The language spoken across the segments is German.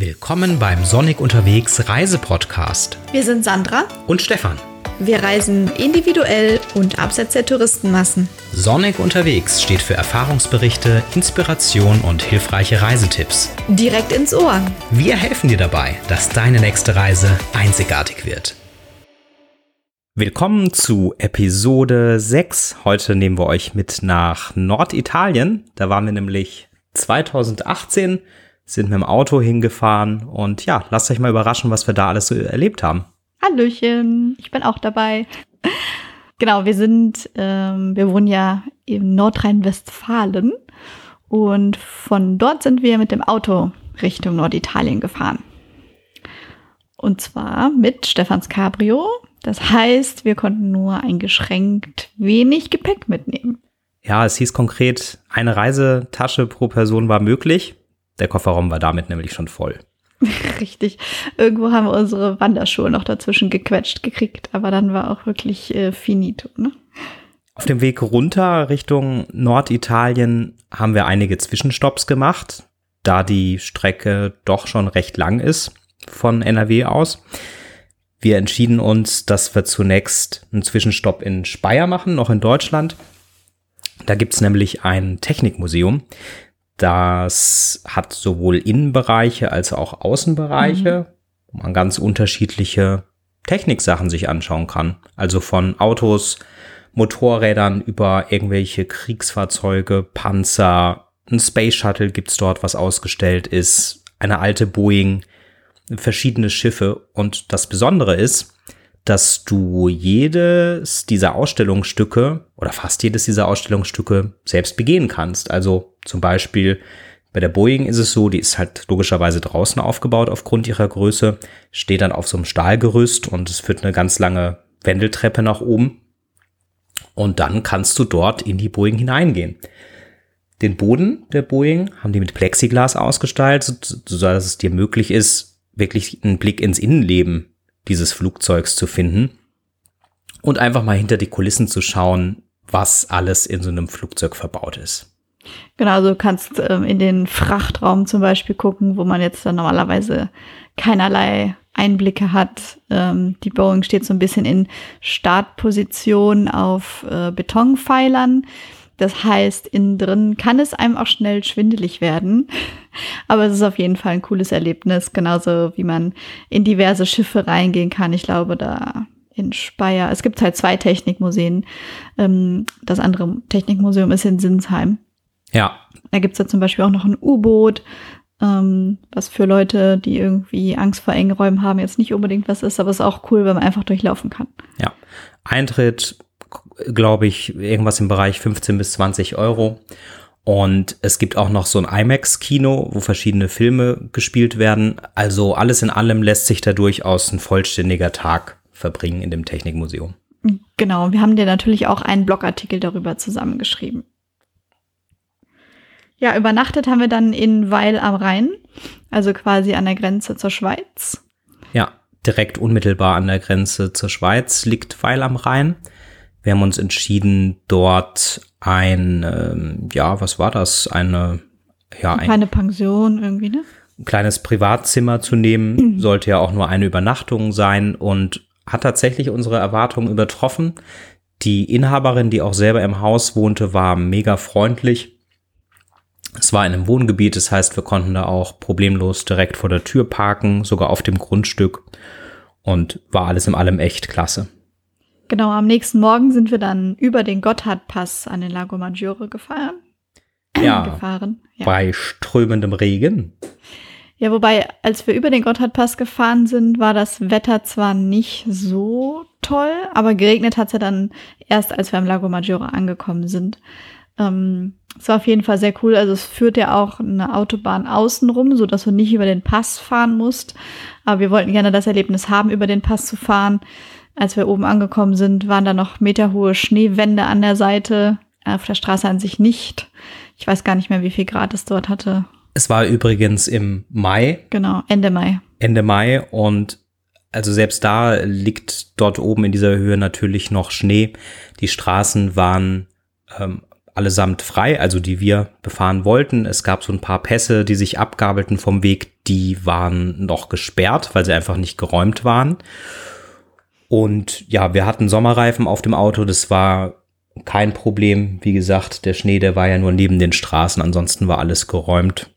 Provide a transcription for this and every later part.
Willkommen beim Sonic unterwegs Reisepodcast. Wir sind Sandra und Stefan. Wir reisen individuell und abseits der Touristenmassen. Sonic unterwegs steht für Erfahrungsberichte, Inspiration und hilfreiche Reisetipps. Direkt ins Ohr. Wir helfen dir dabei, dass deine nächste Reise einzigartig wird. Willkommen zu Episode 6. Heute nehmen wir euch mit nach Norditalien. Da waren wir nämlich 2018 sind mit dem Auto hingefahren und ja, lasst euch mal überraschen, was wir da alles so erlebt haben. Hallöchen, ich bin auch dabei. Genau, wir sind, ähm, wir wohnen ja in Nordrhein-Westfalen und von dort sind wir mit dem Auto Richtung Norditalien gefahren. Und zwar mit Stefans Cabrio. Das heißt, wir konnten nur eingeschränkt wenig Gepäck mitnehmen. Ja, es hieß konkret, eine Reisetasche pro Person war möglich. Der Kofferraum war damit nämlich schon voll. Richtig. Irgendwo haben wir unsere Wanderschuhe noch dazwischen gequetscht gekriegt, aber dann war auch wirklich äh, finito. Ne? Auf dem Weg runter Richtung Norditalien haben wir einige Zwischenstopps gemacht, da die Strecke doch schon recht lang ist von NRW aus. Wir entschieden uns, dass wir zunächst einen Zwischenstopp in Speyer machen, noch in Deutschland. Da gibt's nämlich ein Technikmuseum. Das hat sowohl Innenbereiche als auch Außenbereiche, mhm. wo man ganz unterschiedliche Techniksachen sich anschauen kann. Also von Autos, Motorrädern über irgendwelche Kriegsfahrzeuge, Panzer, ein Space Shuttle gibt's dort, was ausgestellt ist, eine alte Boeing, verschiedene Schiffe. Und das Besondere ist, dass du jedes dieser Ausstellungsstücke oder fast jedes dieser Ausstellungsstücke selbst begehen kannst. Also zum Beispiel bei der Boeing ist es so, die ist halt logischerweise draußen aufgebaut aufgrund ihrer Größe, steht dann auf so einem Stahlgerüst und es führt eine ganz lange Wendeltreppe nach oben. Und dann kannst du dort in die Boeing hineingehen. Den Boden der Boeing haben die mit Plexiglas ausgestaltet, sodass es dir möglich ist, wirklich einen Blick ins Innenleben dieses Flugzeugs zu finden und einfach mal hinter die Kulissen zu schauen, was alles in so einem Flugzeug verbaut ist. Genau, also du kannst ähm, in den Frachtraum zum Beispiel gucken, wo man jetzt dann normalerweise keinerlei Einblicke hat. Ähm, die Boeing steht so ein bisschen in Startposition auf äh, Betonpfeilern. Das heißt, innen drin kann es einem auch schnell schwindelig werden. Aber es ist auf jeden Fall ein cooles Erlebnis, genauso wie man in diverse Schiffe reingehen kann. Ich glaube, da in Speyer. Es gibt halt zwei Technikmuseen. Ähm, das andere Technikmuseum ist in Sinsheim. Ja. Da gibt es ja zum Beispiel auch noch ein U-Boot, ähm, was für Leute, die irgendwie Angst vor engen Räumen haben, jetzt nicht unbedingt was ist, aber es ist auch cool, wenn man einfach durchlaufen kann. Ja. Eintritt glaube ich, irgendwas im Bereich 15 bis 20 Euro. Und es gibt auch noch so ein IMAX-Kino, wo verschiedene Filme gespielt werden. Also alles in allem lässt sich da durchaus ein vollständiger Tag verbringen in dem Technikmuseum. Genau, wir haben dir natürlich auch einen Blogartikel darüber zusammengeschrieben. Ja, übernachtet haben wir dann in Weil am Rhein, also quasi an der Grenze zur Schweiz. Ja, direkt unmittelbar an der Grenze zur Schweiz liegt Weil am Rhein. Wir haben uns entschieden, dort ein, ähm, ja, was war das? Eine, ja, ein, eine Pension irgendwie, ne? Ein kleines Privatzimmer zu nehmen. Mhm. Sollte ja auch nur eine Übernachtung sein und hat tatsächlich unsere Erwartungen übertroffen. Die Inhaberin, die auch selber im Haus wohnte, war mega freundlich. Es war in einem Wohngebiet, das heißt, wir konnten da auch problemlos direkt vor der Tür parken, sogar auf dem Grundstück und war alles in allem echt klasse. Genau, am nächsten Morgen sind wir dann über den Gotthardpass an den Lago Maggiore gefahren. Ja, gefahren. Ja. Bei strömendem Regen. Ja, wobei, als wir über den Gotthardpass gefahren sind, war das Wetter zwar nicht so toll, aber geregnet hat es ja dann erst, als wir am Lago Maggiore angekommen sind. Ähm, es war auf jeden Fall sehr cool. Also es führt ja auch eine Autobahn außenrum, so dass du nicht über den Pass fahren musst. Aber wir wollten gerne das Erlebnis haben, über den Pass zu fahren. Als wir oben angekommen sind, waren da noch meterhohe Schneewände an der Seite, auf der Straße an sich nicht. Ich weiß gar nicht mehr, wie viel Grad es dort hatte. Es war übrigens im Mai. Genau, Ende Mai. Ende Mai und also selbst da liegt dort oben in dieser Höhe natürlich noch Schnee. Die Straßen waren ähm, allesamt frei, also die wir befahren wollten. Es gab so ein paar Pässe, die sich abgabelten vom Weg. die waren noch gesperrt, weil sie einfach nicht geräumt waren. Und ja, wir hatten Sommerreifen auf dem Auto, das war kein Problem. Wie gesagt, der Schnee, der war ja nur neben den Straßen, ansonsten war alles geräumt.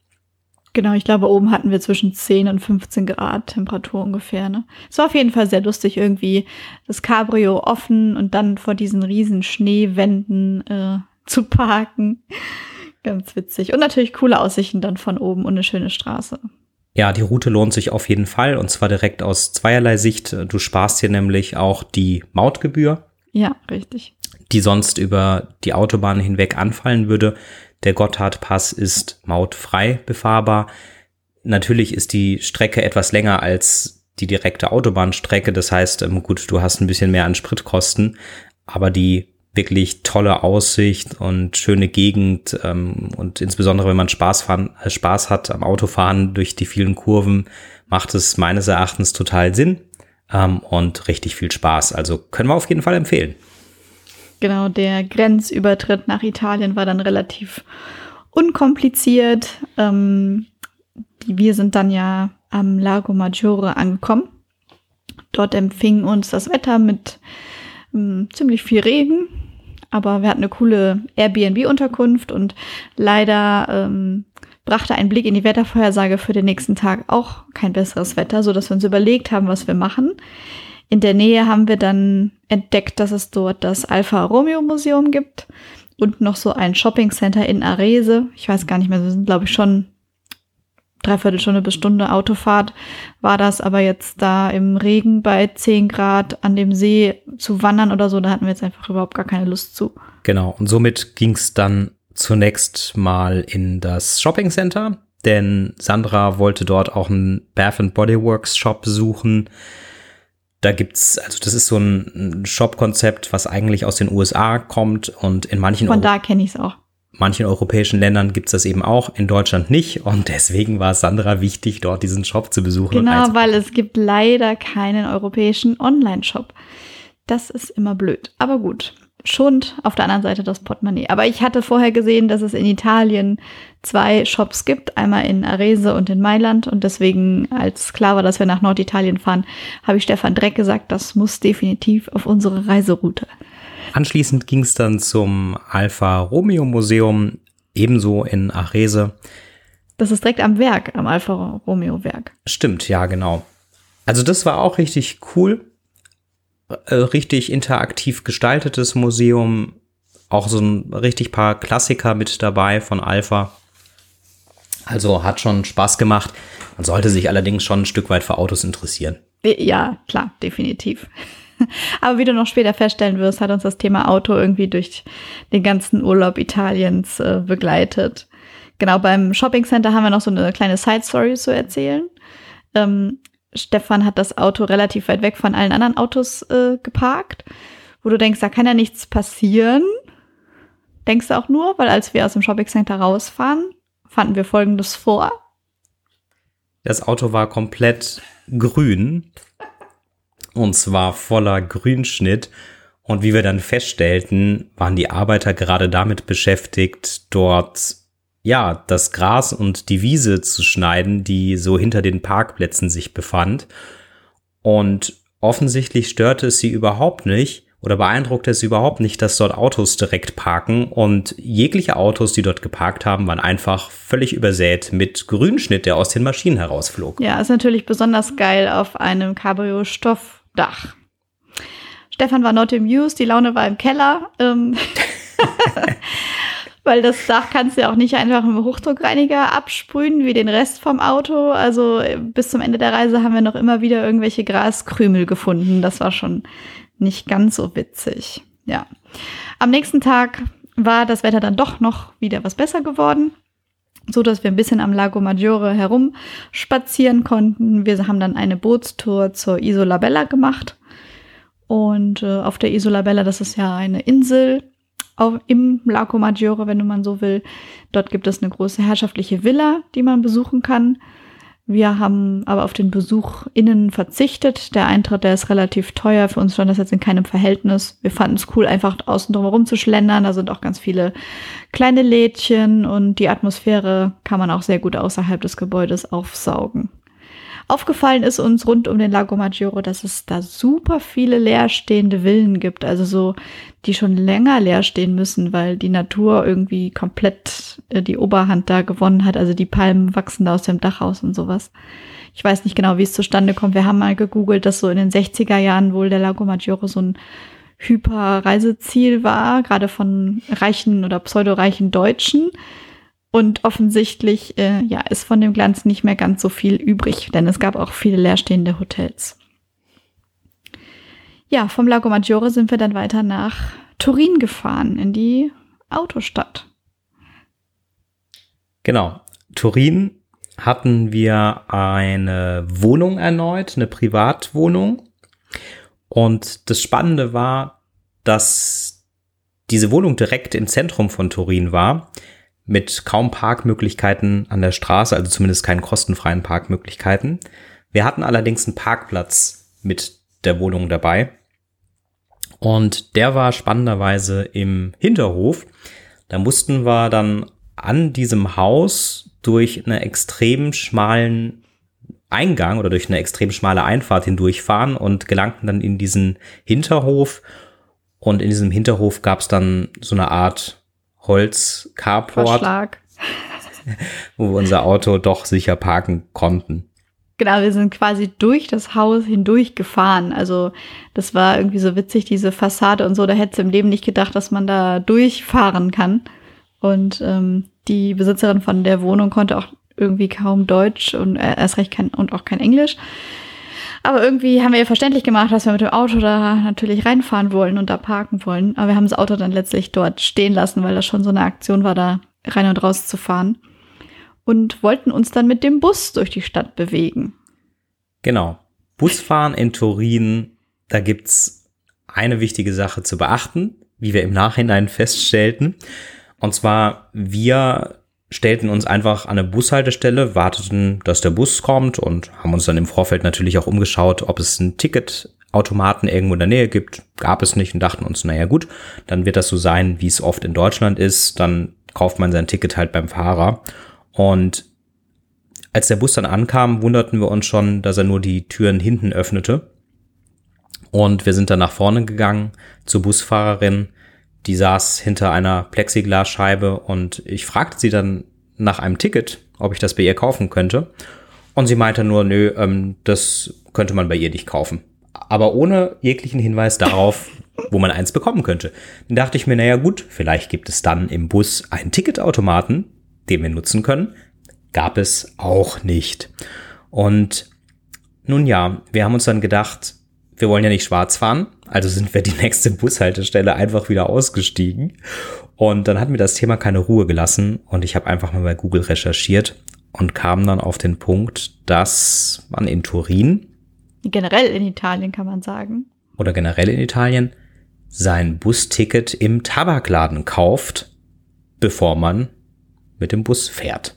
Genau, ich glaube, oben hatten wir zwischen 10 und 15 Grad Temperatur ungefähr. Ne? Es war auf jeden Fall sehr lustig, irgendwie das Cabrio offen und dann vor diesen riesen Schneewänden äh, zu parken. Ganz witzig. Und natürlich coole Aussichten dann von oben und eine schöne Straße. Ja, die Route lohnt sich auf jeden Fall und zwar direkt aus zweierlei Sicht. Du sparst hier nämlich auch die Mautgebühr. Ja, richtig. Die sonst über die Autobahn hinweg anfallen würde. Der Gotthardpass ist mautfrei befahrbar. Natürlich ist die Strecke etwas länger als die direkte Autobahnstrecke. Das heißt, ähm, gut, du hast ein bisschen mehr an Spritkosten, aber die wirklich tolle Aussicht und schöne Gegend ähm, und insbesondere wenn man Spaß, fahren, äh, Spaß hat am Autofahren durch die vielen Kurven, macht es meines Erachtens total Sinn ähm, und richtig viel Spaß. Also können wir auf jeden Fall empfehlen. Genau, der Grenzübertritt nach Italien war dann relativ unkompliziert. Ähm, wir sind dann ja am Lago Maggiore angekommen. Dort empfing uns das Wetter mit ähm, ziemlich viel Regen, aber wir hatten eine coole Airbnb-Unterkunft und leider ähm, brachte ein Blick in die Wettervorhersage für den nächsten Tag auch kein besseres Wetter, so dass wir uns überlegt haben, was wir machen. In der Nähe haben wir dann entdeckt, dass es dort das Alfa Romeo Museum gibt und noch so ein Shopping Center in Arese. Ich weiß gar nicht mehr, wir sind glaube ich schon dreiviertel Stunde bis Stunde Autofahrt war das, aber jetzt da im Regen bei 10 Grad an dem See zu wandern oder so, da hatten wir jetzt einfach überhaupt gar keine Lust zu. Genau, und somit ging es dann zunächst mal in das Shopping Center, denn Sandra wollte dort auch einen Bath and Body Works Shop besuchen. Da gibt's, also das ist so ein Shop-Konzept, was eigentlich aus den USA kommt und in manchen Von da kenne ich es auch manchen europäischen Ländern gibt's das eben auch, in Deutschland nicht. Und deswegen war es Sandra wichtig, dort diesen Shop zu besuchen. Genau, weil es gibt leider keinen europäischen Online-Shop. Das ist immer blöd. Aber gut, schont auf der anderen Seite das Portemonnaie. Aber ich hatte vorher gesehen, dass es in Italien zwei Shops gibt, einmal in Arese und in Mailand. Und deswegen, als klar war, dass wir nach Norditalien fahren, habe ich Stefan Dreck gesagt, das muss definitiv auf unsere Reiseroute. Anschließend ging es dann zum Alfa Romeo Museum, ebenso in Arese. Das ist direkt am Werk, am Alfa Romeo Werk. Stimmt, ja, genau. Also das war auch richtig cool. Äh, richtig interaktiv gestaltetes Museum. Auch so ein richtig paar Klassiker mit dabei von Alpha. Also hat schon Spaß gemacht. Man sollte sich allerdings schon ein Stück weit für Autos interessieren. Ja, klar, definitiv. Aber wie du noch später feststellen wirst, hat uns das Thema Auto irgendwie durch den ganzen Urlaub Italiens äh, begleitet. Genau, beim Shopping Center haben wir noch so eine kleine Side Story zu erzählen. Ähm, Stefan hat das Auto relativ weit weg von allen anderen Autos äh, geparkt, wo du denkst, da kann ja nichts passieren. Denkst du auch nur, weil als wir aus dem Shopping Center rausfahren, fanden wir folgendes vor. Das Auto war komplett grün und zwar voller Grünschnitt. Und wie wir dann feststellten, waren die Arbeiter gerade damit beschäftigt, dort ja, das Gras und die Wiese zu schneiden, die so hinter den Parkplätzen sich befand. Und offensichtlich störte es sie überhaupt nicht oder beeindruckte es überhaupt nicht, dass dort Autos direkt parken und jegliche Autos, die dort geparkt haben, waren einfach völlig übersät mit Grünschnitt, der aus den Maschinen herausflog. Ja, ist natürlich besonders geil auf einem Cabrio Stoff Dach. Stefan war not amused, die Laune war im Keller. Ähm weil das Dach kannst du ja auch nicht einfach mit dem Hochdruckreiniger absprühen wie den Rest vom Auto. Also bis zum Ende der Reise haben wir noch immer wieder irgendwelche Graskrümel gefunden. Das war schon nicht ganz so witzig. Ja. Am nächsten Tag war das Wetter dann doch noch wieder was besser geworden so dass wir ein bisschen am Lago Maggiore herum spazieren konnten. Wir haben dann eine Bootstour zur Isola Bella gemacht. Und äh, auf der Isola Bella, das ist ja eine Insel auf, im Lago Maggiore, wenn man so will. Dort gibt es eine große herrschaftliche Villa, die man besuchen kann. Wir haben aber auf den Besuch innen verzichtet. Der Eintritt, der ist relativ teuer. Für uns stand das jetzt in keinem Verhältnis. Wir fanden es cool, einfach außen drum zu schlendern. Da sind auch ganz viele kleine Lädchen und die Atmosphäre kann man auch sehr gut außerhalb des Gebäudes aufsaugen. Aufgefallen ist uns rund um den Lago Maggiore, dass es da super viele leerstehende Villen gibt, also so, die schon länger leer stehen müssen, weil die Natur irgendwie komplett äh, die Oberhand da gewonnen hat. Also die Palmen wachsen da aus dem Dach raus und sowas. Ich weiß nicht genau, wie es zustande kommt. Wir haben mal gegoogelt, dass so in den 60er Jahren wohl der Lago Maggiore so ein Hyperreiseziel war, gerade von reichen oder pseudoreichen Deutschen. Und offensichtlich äh, ja, ist von dem Glanz nicht mehr ganz so viel übrig, denn es gab auch viele leerstehende Hotels. Ja, vom Lago Maggiore sind wir dann weiter nach Turin gefahren, in die Autostadt. Genau. Turin hatten wir eine Wohnung erneut, eine Privatwohnung. Und das Spannende war, dass diese Wohnung direkt im Zentrum von Turin war mit kaum Parkmöglichkeiten an der Straße, also zumindest keinen kostenfreien Parkmöglichkeiten. Wir hatten allerdings einen Parkplatz mit der Wohnung dabei. Und der war spannenderweise im Hinterhof. Da mussten wir dann an diesem Haus durch einen extrem schmalen Eingang oder durch eine extrem schmale Einfahrt hindurchfahren und gelangten dann in diesen Hinterhof. Und in diesem Hinterhof gab es dann so eine Art Holz-Carport, wo wir unser Auto doch sicher parken konnten. Genau, wir sind quasi durch das Haus hindurch gefahren. Also das war irgendwie so witzig, diese Fassade und so. Da hätte es im Leben nicht gedacht, dass man da durchfahren kann. Und ähm, die Besitzerin von der Wohnung konnte auch irgendwie kaum Deutsch und äh, erst recht kein und auch kein Englisch. Aber irgendwie haben wir ihr verständlich gemacht, dass wir mit dem Auto da natürlich reinfahren wollen und da parken wollen. Aber wir haben das Auto dann letztlich dort stehen lassen, weil das schon so eine Aktion war, da rein und raus zu fahren. Und wollten uns dann mit dem Bus durch die Stadt bewegen. Genau. Busfahren in Turin, da gibt's eine wichtige Sache zu beachten, wie wir im Nachhinein feststellten. Und zwar, wir stellten uns einfach an eine Bushaltestelle, warteten, dass der Bus kommt und haben uns dann im Vorfeld natürlich auch umgeschaut, ob es ein Ticketautomaten irgendwo in der Nähe gibt. Gab es nicht und dachten uns, naja gut, dann wird das so sein, wie es oft in Deutschland ist. Dann kauft man sein Ticket halt beim Fahrer. Und als der Bus dann ankam, wunderten wir uns schon, dass er nur die Türen hinten öffnete. Und wir sind dann nach vorne gegangen zur Busfahrerin, die saß hinter einer Plexiglasscheibe und ich fragte sie dann nach einem Ticket, ob ich das bei ihr kaufen könnte. Und sie meinte nur, nö, ähm, das könnte man bei ihr nicht kaufen. Aber ohne jeglichen Hinweis darauf, wo man eins bekommen könnte. Dann dachte ich mir, naja gut, vielleicht gibt es dann im Bus einen Ticketautomaten, den wir nutzen können. Gab es auch nicht. Und nun ja, wir haben uns dann gedacht, wir wollen ja nicht schwarz fahren, also sind wir die nächste Bushaltestelle einfach wieder ausgestiegen. Und dann hat mir das Thema keine Ruhe gelassen und ich habe einfach mal bei Google recherchiert und kam dann auf den Punkt, dass man in Turin generell in Italien kann man sagen oder generell in Italien sein Busticket im Tabakladen kauft, bevor man mit dem Bus fährt.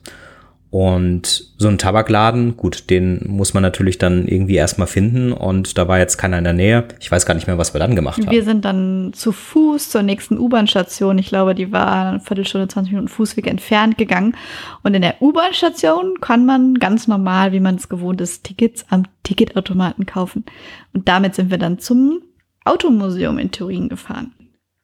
Und so ein Tabakladen, gut, den muss man natürlich dann irgendwie erstmal finden und da war jetzt keiner in der Nähe. Ich weiß gar nicht mehr, was wir dann gemacht haben. Wir sind dann zu Fuß zur nächsten U-Bahn-Station. Ich glaube, die war eine Viertelstunde, 20 Minuten Fußweg entfernt gegangen. Und in der U-Bahn-Station kann man ganz normal, wie man es gewohnt ist, Tickets am Ticketautomaten kaufen. Und damit sind wir dann zum Automuseum in Turin gefahren.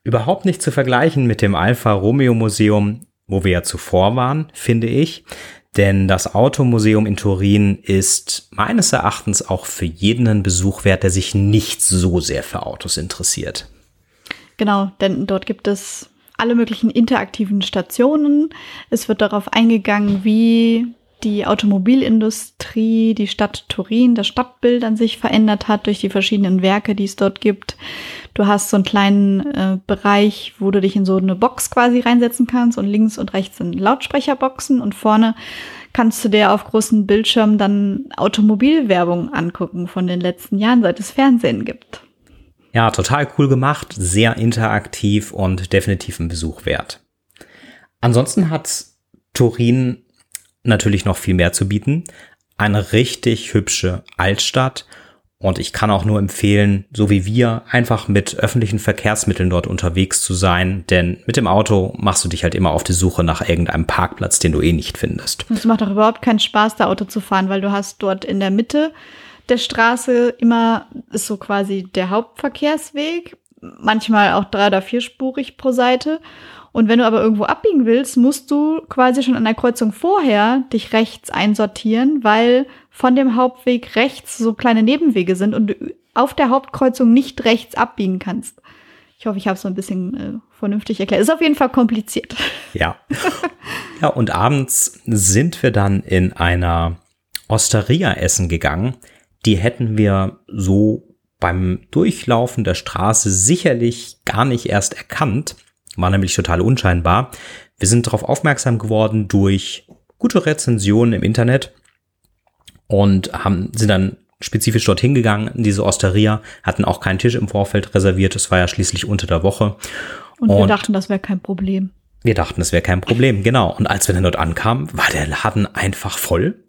Überhaupt nicht zu vergleichen mit dem Alfa Romeo Museum, wo wir ja zuvor waren, finde ich. Denn das Automuseum in Turin ist meines Erachtens auch für jeden ein Besuch wert, der sich nicht so sehr für Autos interessiert. Genau, denn dort gibt es alle möglichen interaktiven Stationen. Es wird darauf eingegangen, wie die Automobilindustrie, die Stadt Turin, das Stadtbild an sich verändert hat durch die verschiedenen Werke, die es dort gibt. Du hast so einen kleinen äh, Bereich, wo du dich in so eine Box quasi reinsetzen kannst und links und rechts sind Lautsprecherboxen und vorne kannst du dir auf großen Bildschirmen dann Automobilwerbung angucken von den letzten Jahren, seit es Fernsehen gibt. Ja, total cool gemacht, sehr interaktiv und definitiv ein Besuch wert. Ansonsten hat Turin natürlich noch viel mehr zu bieten. eine richtig hübsche Altstadt und ich kann auch nur empfehlen, so wie wir, einfach mit öffentlichen Verkehrsmitteln dort unterwegs zu sein, denn mit dem Auto machst du dich halt immer auf die Suche nach irgendeinem Parkplatz, den du eh nicht findest. Es macht auch überhaupt keinen Spaß, da Auto zu fahren, weil du hast dort in der Mitte der Straße immer, ist so quasi der Hauptverkehrsweg, manchmal auch drei- oder vierspurig pro Seite. Und wenn du aber irgendwo abbiegen willst, musst du quasi schon an der Kreuzung vorher dich rechts einsortieren, weil von dem Hauptweg rechts so kleine Nebenwege sind und du auf der Hauptkreuzung nicht rechts abbiegen kannst. Ich hoffe, ich habe es so ein bisschen äh, vernünftig erklärt. Ist auf jeden Fall kompliziert. Ja. Ja, und abends sind wir dann in einer Osteria essen gegangen. Die hätten wir so beim Durchlaufen der Straße sicherlich gar nicht erst erkannt. War nämlich total unscheinbar. Wir sind darauf aufmerksam geworden durch gute Rezensionen im Internet und haben, sind dann spezifisch dorthin gegangen, in diese Osteria, hatten auch keinen Tisch im Vorfeld reserviert, es war ja schließlich unter der Woche. Und, und wir dachten, das wäre kein Problem. Wir dachten, es wäre kein Problem, genau. Und als wir dann dort ankamen, war der Laden einfach voll.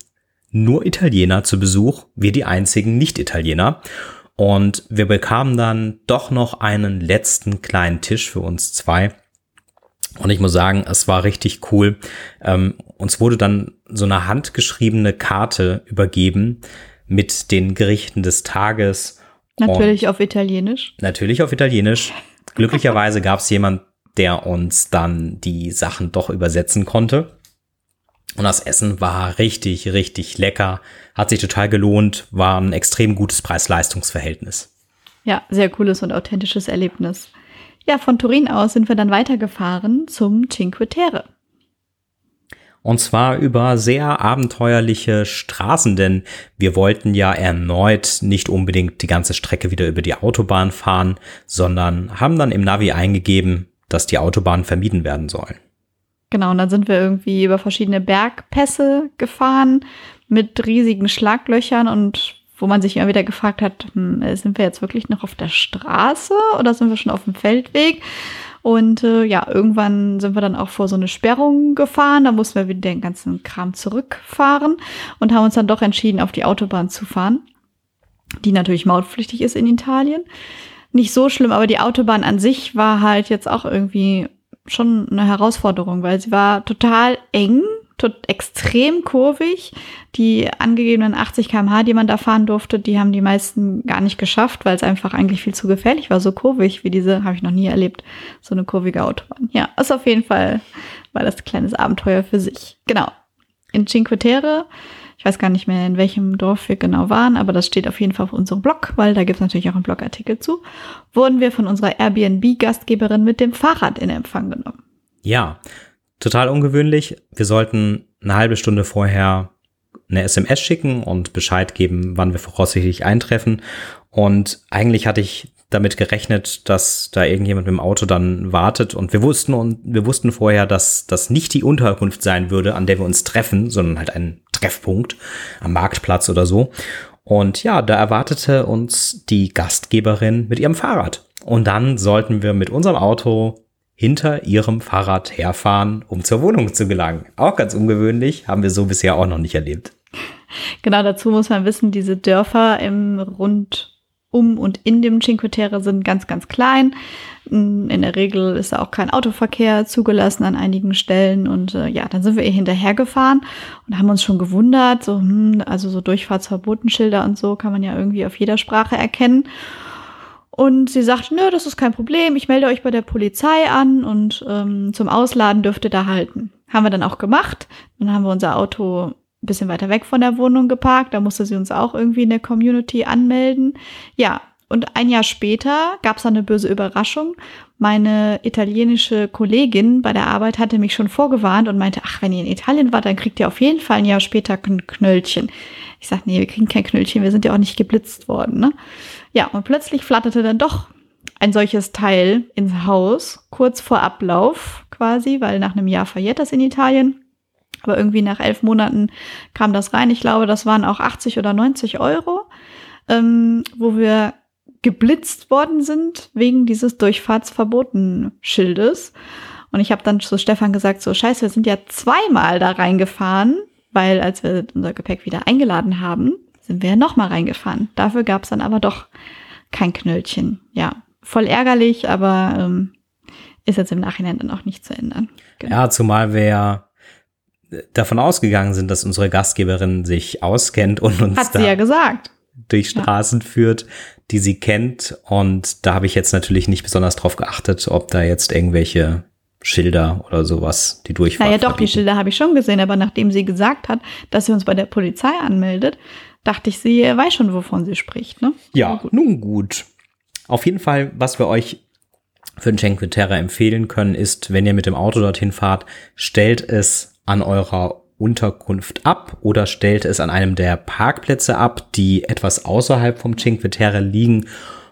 Nur Italiener zu Besuch, wir die einzigen Nicht-Italiener. Und wir bekamen dann doch noch einen letzten kleinen Tisch für uns zwei. Und ich muss sagen, es war richtig cool. Ähm, uns wurde dann so eine handgeschriebene Karte übergeben mit den Gerichten des Tages. Natürlich auf Italienisch. Natürlich auf Italienisch. Glücklicherweise gab es jemand, der uns dann die Sachen doch übersetzen konnte. Und das Essen war richtig, richtig lecker, hat sich total gelohnt, war ein extrem gutes Preis-Leistungs-Verhältnis. Ja, sehr cooles und authentisches Erlebnis. Ja, von Turin aus sind wir dann weitergefahren zum Cinque Terre. Und zwar über sehr abenteuerliche Straßen, denn wir wollten ja erneut nicht unbedingt die ganze Strecke wieder über die Autobahn fahren, sondern haben dann im Navi eingegeben, dass die Autobahnen vermieden werden sollen. Genau, und dann sind wir irgendwie über verschiedene Bergpässe gefahren mit riesigen Schlaglöchern und wo man sich immer wieder gefragt hat, hm, sind wir jetzt wirklich noch auf der Straße oder sind wir schon auf dem Feldweg? Und äh, ja, irgendwann sind wir dann auch vor so eine Sperrung gefahren. Da mussten wir wieder den ganzen Kram zurückfahren und haben uns dann doch entschieden, auf die Autobahn zu fahren, die natürlich mautpflichtig ist in Italien. Nicht so schlimm, aber die Autobahn an sich war halt jetzt auch irgendwie schon eine Herausforderung, weil sie war total eng, tot extrem kurvig. Die angegebenen 80 km/h, die man da fahren durfte, die haben die meisten gar nicht geschafft, weil es einfach eigentlich viel zu gefährlich war. So kurvig wie diese habe ich noch nie erlebt. So eine kurvige Autobahn. Ja, ist auf jeden Fall, war das ein kleines Abenteuer für sich. Genau. In Cinque Terre ich weiß gar nicht mehr, in welchem Dorf wir genau waren, aber das steht auf jeden Fall auf unserem Blog, weil da gibt es natürlich auch einen Blogartikel zu, wurden wir von unserer Airbnb-Gastgeberin mit dem Fahrrad in Empfang genommen. Ja, total ungewöhnlich. Wir sollten eine halbe Stunde vorher eine SMS schicken und Bescheid geben, wann wir voraussichtlich eintreffen. Und eigentlich hatte ich damit gerechnet, dass da irgendjemand mit dem Auto dann wartet und wir wussten und wir wussten vorher, dass das nicht die Unterkunft sein würde, an der wir uns treffen, sondern halt ein Treffpunkt am Marktplatz oder so. Und ja, da erwartete uns die Gastgeberin mit ihrem Fahrrad. Und dann sollten wir mit unserem Auto hinter ihrem Fahrrad herfahren, um zur Wohnung zu gelangen. Auch ganz ungewöhnlich, haben wir so bisher auch noch nicht erlebt. Genau, dazu muss man wissen, diese Dörfer im Rund um und in dem Cinque Terre sind ganz, ganz klein. In der Regel ist da auch kein Autoverkehr zugelassen an einigen Stellen. Und äh, ja, dann sind wir ihr hinterhergefahren und haben uns schon gewundert. So, hm, also so Durchfahrtsverbotenschilder und so kann man ja irgendwie auf jeder Sprache erkennen. Und sie sagt, nö, das ist kein Problem, ich melde euch bei der Polizei an und ähm, zum Ausladen dürft ihr da halten. Haben wir dann auch gemacht. Dann haben wir unser Auto ein bisschen weiter weg von der Wohnung geparkt. Da musste sie uns auch irgendwie in der Community anmelden. Ja, und ein Jahr später gab es eine böse Überraschung. Meine italienische Kollegin bei der Arbeit hatte mich schon vorgewarnt und meinte, ach, wenn ihr in Italien wart, dann kriegt ihr auf jeden Fall ein Jahr später ein Knöllchen. Ich sag, nee, wir kriegen kein Knöllchen, wir sind ja auch nicht geblitzt worden. Ne? Ja, und plötzlich flatterte dann doch ein solches Teil ins Haus, kurz vor Ablauf quasi, weil nach einem Jahr verjährt das in Italien. Aber irgendwie nach elf Monaten kam das rein. Ich glaube, das waren auch 80 oder 90 Euro, ähm, wo wir geblitzt worden sind wegen dieses Durchfahrtsverboten-Schildes. Und ich habe dann zu Stefan gesagt, so scheiße, wir sind ja zweimal da reingefahren weil als wir unser Gepäck wieder eingeladen haben, sind wir ja nochmal reingefahren. Dafür gab es dann aber doch kein Knöllchen. Ja, voll ärgerlich, aber ähm, ist jetzt im Nachhinein dann auch nicht zu ändern. Genau. Ja, zumal wir ja davon ausgegangen sind, dass unsere Gastgeberin sich auskennt und uns Hat sie ja durch Straßen ja. führt, die sie kennt. Und da habe ich jetzt natürlich nicht besonders drauf geachtet, ob da jetzt irgendwelche Schilder oder sowas, die durchfahren. Naja, doch, die Schilder habe ich schon gesehen, aber nachdem sie gesagt hat, dass sie uns bei der Polizei anmeldet, dachte ich, sie weiß schon, wovon sie spricht. Ne? Ja, gut. nun gut. Auf jeden Fall, was wir euch für den Cinque Terre empfehlen können, ist, wenn ihr mit dem Auto dorthin fahrt, stellt es an eurer Unterkunft ab oder stellt es an einem der Parkplätze ab, die etwas außerhalb vom Cinque Terre liegen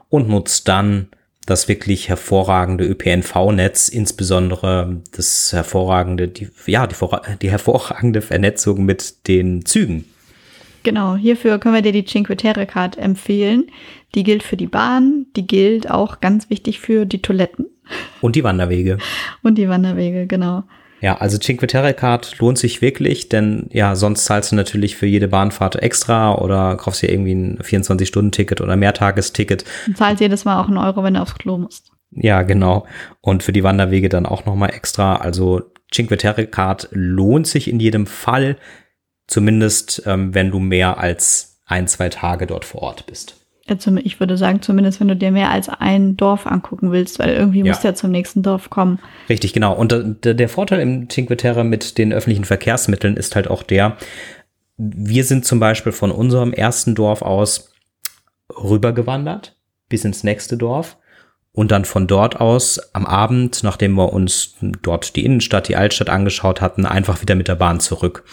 und nutzt dann das wirklich hervorragende ÖPNV-Netz, insbesondere das hervorragende, die, ja, die, die hervorragende Vernetzung mit den Zügen. Genau, hierfür können wir dir die Cinque Terre Card empfehlen. Die gilt für die Bahn, die gilt auch ganz wichtig für die Toiletten. Und die Wanderwege. Und die Wanderwege, genau. Ja, also Cinque Terre Card lohnt sich wirklich, denn ja, sonst zahlst du natürlich für jede Bahnfahrt extra oder kaufst dir irgendwie ein 24-Stunden-Ticket oder Mehrtagesticket. Du zahlst jedes Mal auch einen Euro, wenn du aufs Klo musst. Ja, genau. Und für die Wanderwege dann auch nochmal extra. Also Cinque Terre Card lohnt sich in jedem Fall, zumindest ähm, wenn du mehr als ein, zwei Tage dort vor Ort bist ich würde sagen, zumindest wenn du dir mehr als ein Dorf angucken willst, weil irgendwie ja. musst du ja zum nächsten Dorf kommen. Richtig, genau. Und der, der Vorteil im Cinque Terre mit den öffentlichen Verkehrsmitteln ist halt auch der, wir sind zum Beispiel von unserem ersten Dorf aus rübergewandert bis ins nächste Dorf und dann von dort aus am Abend, nachdem wir uns dort die Innenstadt, die Altstadt angeschaut hatten, einfach wieder mit der Bahn zurück.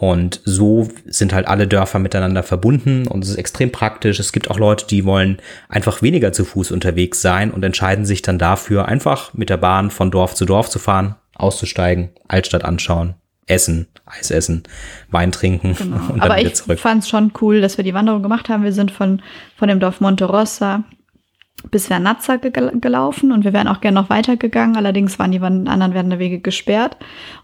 Und so sind halt alle Dörfer miteinander verbunden und es ist extrem praktisch. Es gibt auch Leute, die wollen einfach weniger zu Fuß unterwegs sein und entscheiden sich dann dafür, einfach mit der Bahn von Dorf zu Dorf zu fahren, auszusteigen, Altstadt anschauen, essen, Eis essen, Wein trinken genau. und dann Aber wieder zurück. ich fand es schon cool, dass wir die Wanderung gemacht haben. Wir sind von, von dem Dorf Monte Rossa bis Vernazza gelaufen und wir wären auch gerne noch weitergegangen. Allerdings waren die anderen Wanderwege gesperrt.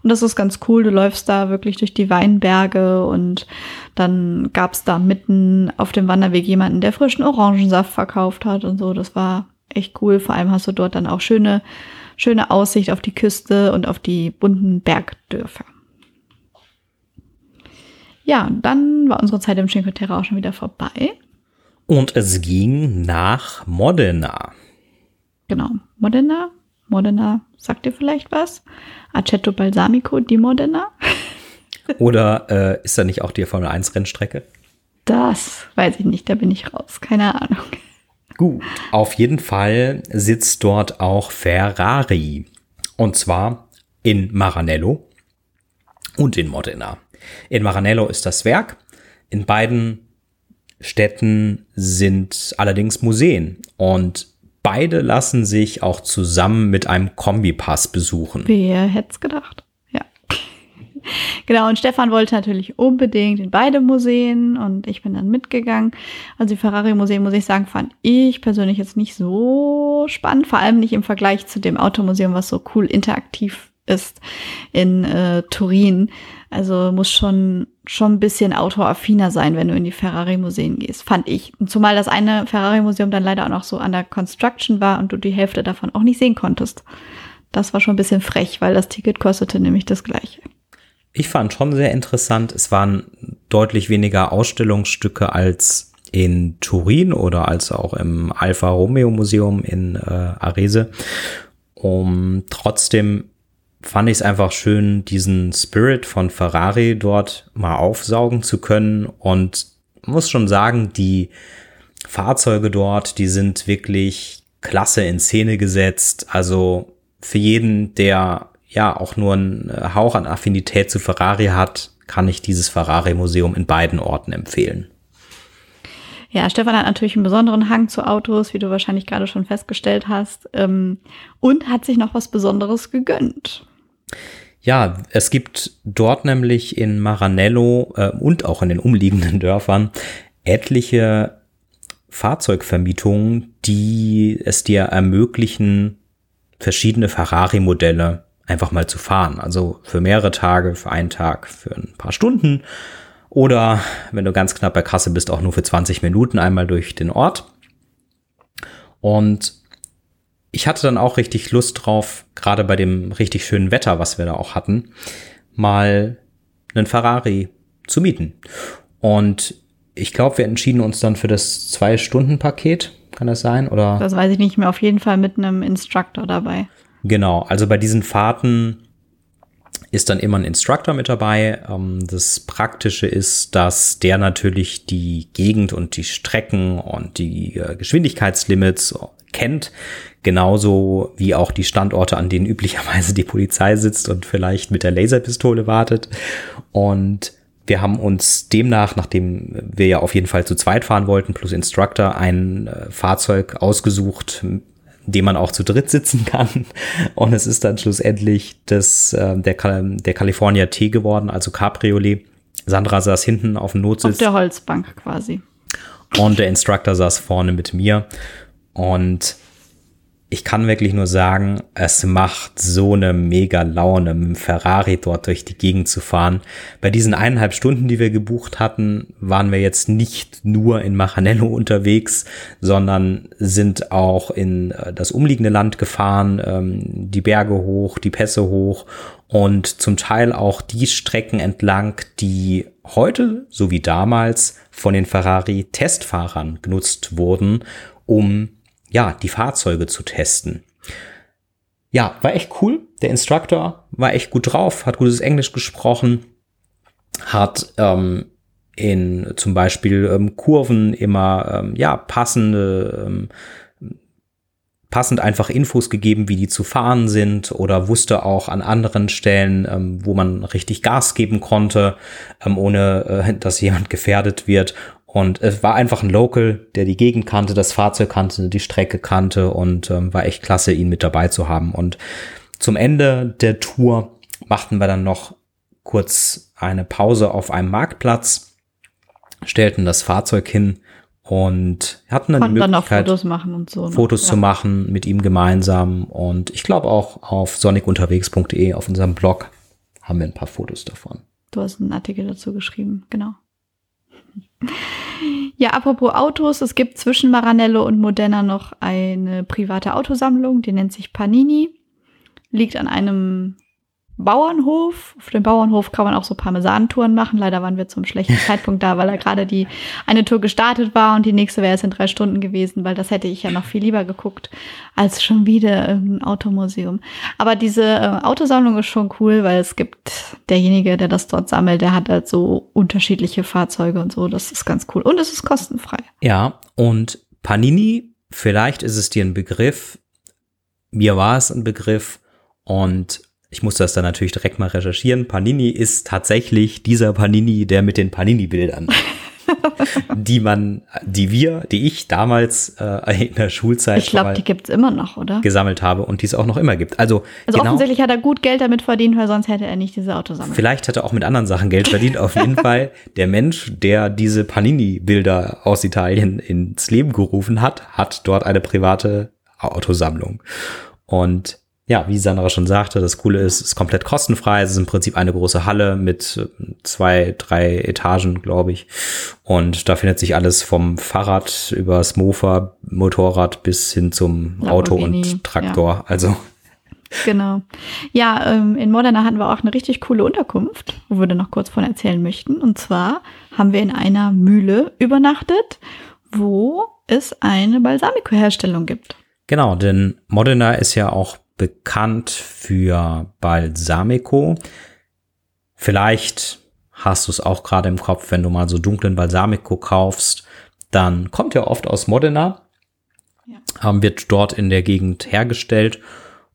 Und das ist ganz cool. Du läufst da wirklich durch die Weinberge und dann gab es da mitten auf dem Wanderweg jemanden, der frischen Orangensaft verkauft hat und so. Das war echt cool. Vor allem hast du dort dann auch schöne, schöne Aussicht auf die Küste und auf die bunten Bergdörfer. Ja, dann war unsere Zeit im Cinque Terre auch schon wieder vorbei. Und es ging nach Modena. Genau, Modena. Modena, sagt dir vielleicht was? Aceto Balsamico di Modena. Oder äh, ist da nicht auch die Formel 1 Rennstrecke? Das weiß ich nicht, da bin ich raus, keine Ahnung. Gut, auf jeden Fall sitzt dort auch Ferrari. Und zwar in Maranello und in Modena. In Maranello ist das Werk. In beiden Städten sind allerdings Museen und beide lassen sich auch zusammen mit einem Kombipass besuchen. Wer hätte es gedacht? Ja. genau, und Stefan wollte natürlich unbedingt in beide Museen und ich bin dann mitgegangen. Also die Ferrari-Museen, muss ich sagen, fand ich persönlich jetzt nicht so spannend, vor allem nicht im Vergleich zu dem Automuseum, was so cool interaktiv ist in äh, Turin. Also muss schon schon ein bisschen autoaffiner sein, wenn du in die Ferrari-Museen gehst, fand ich. Und zumal das eine Ferrari-Museum dann leider auch noch so an der Construction war und du die Hälfte davon auch nicht sehen konntest. Das war schon ein bisschen frech, weil das Ticket kostete nämlich das gleiche. Ich fand schon sehr interessant. Es waren deutlich weniger Ausstellungsstücke als in Turin oder als auch im Alfa Romeo Museum in äh, Arese. Um trotzdem fand ich es einfach schön, diesen Spirit von Ferrari dort mal aufsaugen zu können und muss schon sagen, die Fahrzeuge dort, die sind wirklich klasse in Szene gesetzt. Also für jeden, der ja auch nur einen Hauch an Affinität zu Ferrari hat, kann ich dieses Ferrari-Museum in beiden Orten empfehlen. Ja, Stefan hat natürlich einen besonderen Hang zu Autos, wie du wahrscheinlich gerade schon festgestellt hast, ähm, und hat sich noch was Besonderes gegönnt. Ja, es gibt dort nämlich in Maranello äh, und auch in den umliegenden Dörfern etliche Fahrzeugvermietungen, die es dir ermöglichen, verschiedene Ferrari-Modelle einfach mal zu fahren. Also für mehrere Tage, für einen Tag, für ein paar Stunden oder wenn du ganz knapp bei Kasse bist, auch nur für 20 Minuten einmal durch den Ort. Und ich hatte dann auch richtig Lust drauf, gerade bei dem richtig schönen Wetter, was wir da auch hatten, mal einen Ferrari zu mieten. Und ich glaube, wir entschieden uns dann für das Zwei-Stunden-Paket. Kann das sein? Oder? Das weiß ich nicht mehr. Auf jeden Fall mit einem Instructor dabei. Genau. Also bei diesen Fahrten ist dann immer ein Instructor mit dabei. Ähm, das Praktische ist, dass der natürlich die Gegend und die Strecken und die äh, Geschwindigkeitslimits kennt, genauso wie auch die Standorte, an denen üblicherweise die Polizei sitzt und vielleicht mit der Laserpistole wartet. Und wir haben uns demnach, nachdem wir ja auf jeden Fall zu zweit fahren wollten, plus Instructor, ein äh, Fahrzeug ausgesucht, dem man auch zu dritt sitzen kann. Und es ist dann schlussendlich das, äh, der, der California T geworden, also Cabriolet. Sandra saß hinten auf dem Notsitz. Auf der Holzbank quasi. Und der Instructor saß vorne mit mir. Und ich kann wirklich nur sagen, es macht so eine mega Laune, mit dem Ferrari dort durch die Gegend zu fahren. Bei diesen eineinhalb Stunden, die wir gebucht hatten, waren wir jetzt nicht nur in Machanello unterwegs, sondern sind auch in äh, das umliegende Land gefahren, ähm, die Berge hoch, die Pässe hoch und zum Teil auch die Strecken entlang, die heute, so wie damals, von den Ferrari-Testfahrern genutzt wurden, um ja, die Fahrzeuge zu testen. Ja, war echt cool. Der Instructor war echt gut drauf, hat gutes Englisch gesprochen, hat ähm, in zum Beispiel ähm, Kurven immer ähm, ja passende ähm, passend einfach Infos gegeben, wie die zu fahren sind oder wusste auch an anderen Stellen, ähm, wo man richtig Gas geben konnte, ähm, ohne äh, dass jemand gefährdet wird und es war einfach ein Local, der die Gegend kannte, das Fahrzeug kannte, die Strecke kannte und ähm, war echt klasse, ihn mit dabei zu haben. Und zum Ende der Tour machten wir dann noch kurz eine Pause auf einem Marktplatz, stellten das Fahrzeug hin und hatten dann Konnten die Möglichkeit, Fotos machen und so. Fotos ja. zu machen mit ihm gemeinsam. Und ich glaube auch auf sonikunterwegs.de auf unserem Blog haben wir ein paar Fotos davon. Du hast einen Artikel dazu geschrieben, genau. Ja, apropos Autos, es gibt zwischen Maranello und Modena noch eine private Autosammlung, die nennt sich Panini. Liegt an einem Bauernhof. Auf dem Bauernhof kann man auch so Parmesanentouren machen. Leider waren wir zum schlechten Zeitpunkt da, weil da gerade die eine Tour gestartet war und die nächste wäre es in drei Stunden gewesen, weil das hätte ich ja noch viel lieber geguckt als schon wieder irgendein Automuseum. Aber diese äh, Autosammlung ist schon cool, weil es gibt derjenige, der das dort sammelt, der hat halt so unterschiedliche Fahrzeuge und so. Das ist ganz cool. Und es ist kostenfrei. Ja, und Panini, vielleicht ist es dir ein Begriff. Mir war es ein Begriff. Und ich musste das dann natürlich direkt mal recherchieren. Panini ist tatsächlich dieser Panini, der mit den Panini-Bildern, die man, die wir, die ich damals äh, in der Schulzeit ich glaube, die gibt's immer noch, oder? Gesammelt habe und die es auch noch immer gibt. Also, also genau, offensichtlich hat er gut Geld damit verdient, weil sonst hätte er nicht diese Autos sammeln. Vielleicht hat er auch mit anderen Sachen Geld verdient. Auf jeden Fall der Mensch, der diese Panini-Bilder aus Italien ins Leben gerufen hat, hat dort eine private Autosammlung. Und ja, wie Sandra schon sagte, das Coole ist, es ist komplett kostenfrei. Es ist im Prinzip eine große Halle mit äh, zwei, drei Etagen, glaube ich. Und da findet sich alles vom Fahrrad übers Mofa, Motorrad bis hin zum Auto und Traktor. Ja. Also. Genau. Ja, ähm, in Modena hatten wir auch eine richtig coole Unterkunft, wo wir dann noch kurz von erzählen möchten. Und zwar haben wir in einer Mühle übernachtet, wo es eine Balsamico-Herstellung gibt. Genau, denn Modena ist ja auch bekannt für Balsamico. Vielleicht hast du es auch gerade im Kopf, wenn du mal so dunklen Balsamico kaufst, dann kommt er oft aus Modena, ja. ähm, wird dort in der Gegend hergestellt.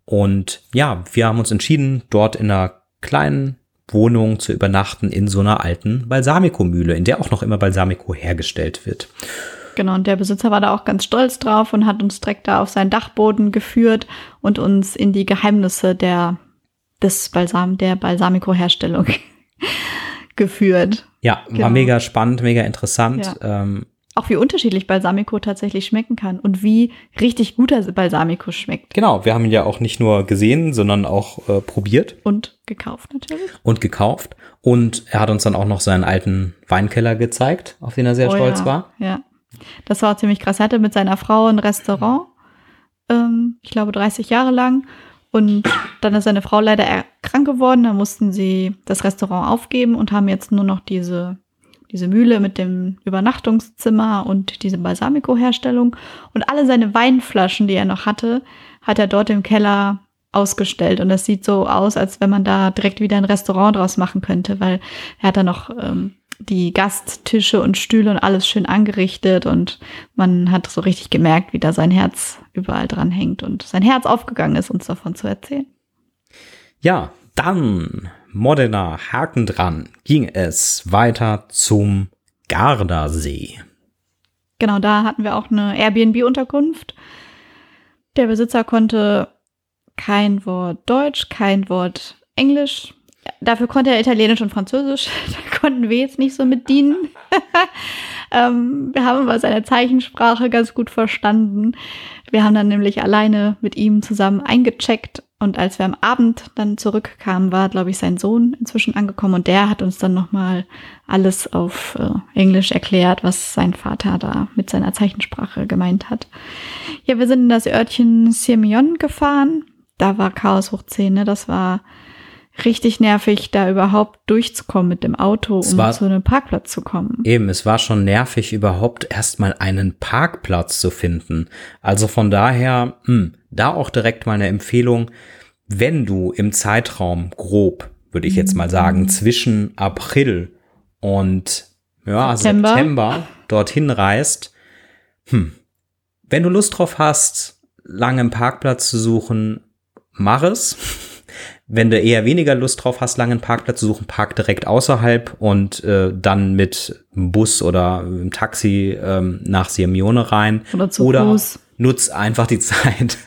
Und ja, wir haben uns entschieden, dort in einer kleinen Wohnung zu übernachten in so einer alten Balsamico-Mühle, in der auch noch immer Balsamico hergestellt wird. Genau, und der Besitzer war da auch ganz stolz drauf und hat uns direkt da auf seinen Dachboden geführt und uns in die Geheimnisse der, des Balsam, der Balsamico-Herstellung geführt. Ja, war genau. mega spannend, mega interessant. Ja. Ähm, auch wie unterschiedlich Balsamico tatsächlich schmecken kann und wie richtig guter Balsamico schmeckt. Genau, wir haben ihn ja auch nicht nur gesehen, sondern auch äh, probiert. Und gekauft natürlich. Und gekauft. Und er hat uns dann auch noch seinen alten Weinkeller gezeigt, auf den er sehr oh, stolz ja. war. Ja, das war ziemlich krass. Er hatte mit seiner Frau ein Restaurant, ähm, ich glaube 30 Jahre lang. Und dann ist seine Frau leider krank geworden. Da mussten sie das Restaurant aufgeben und haben jetzt nur noch diese diese Mühle mit dem Übernachtungszimmer und diese Balsamico-Herstellung. Und alle seine Weinflaschen, die er noch hatte, hat er dort im Keller ausgestellt. Und das sieht so aus, als wenn man da direkt wieder ein Restaurant draus machen könnte, weil er hat da noch ähm, die Gasttische und Stühle und alles schön angerichtet und man hat so richtig gemerkt, wie da sein Herz überall dran hängt und sein Herz aufgegangen ist, uns davon zu erzählen. Ja, dann Modena, Haken dran, ging es weiter zum Gardasee. Genau, da hatten wir auch eine Airbnb-Unterkunft. Der Besitzer konnte kein Wort Deutsch, kein Wort Englisch. Dafür konnte er Italienisch und Französisch. Da konnten wir jetzt nicht so mit dienen. ähm, wir haben aber seine Zeichensprache ganz gut verstanden. Wir haben dann nämlich alleine mit ihm zusammen eingecheckt und als wir am Abend dann zurückkamen, war, glaube ich, sein Sohn inzwischen angekommen und der hat uns dann nochmal alles auf äh, Englisch erklärt, was sein Vater da mit seiner Zeichensprache gemeint hat. Ja, wir sind in das Örtchen Sirmion gefahren. Da war Chaos hoch 10, ne? Das war richtig nervig, da überhaupt durchzukommen mit dem Auto, um war, zu einem Parkplatz zu kommen. Eben, es war schon nervig, überhaupt erstmal einen Parkplatz zu finden. Also von daher, mh, hm, da auch direkt mal eine Empfehlung, wenn du im Zeitraum grob, würde ich jetzt mal sagen, mhm. zwischen April und ja, September, September dorthin reist, hm, wenn du Lust drauf hast, lange im Parkplatz zu suchen, mach es. Wenn du eher weniger Lust drauf hast, lange einen Parkplatz zu suchen, park direkt außerhalb und äh, dann mit Bus oder Taxi ähm, nach Sirmione rein. Oder zu oder Fuß nutz einfach die Zeit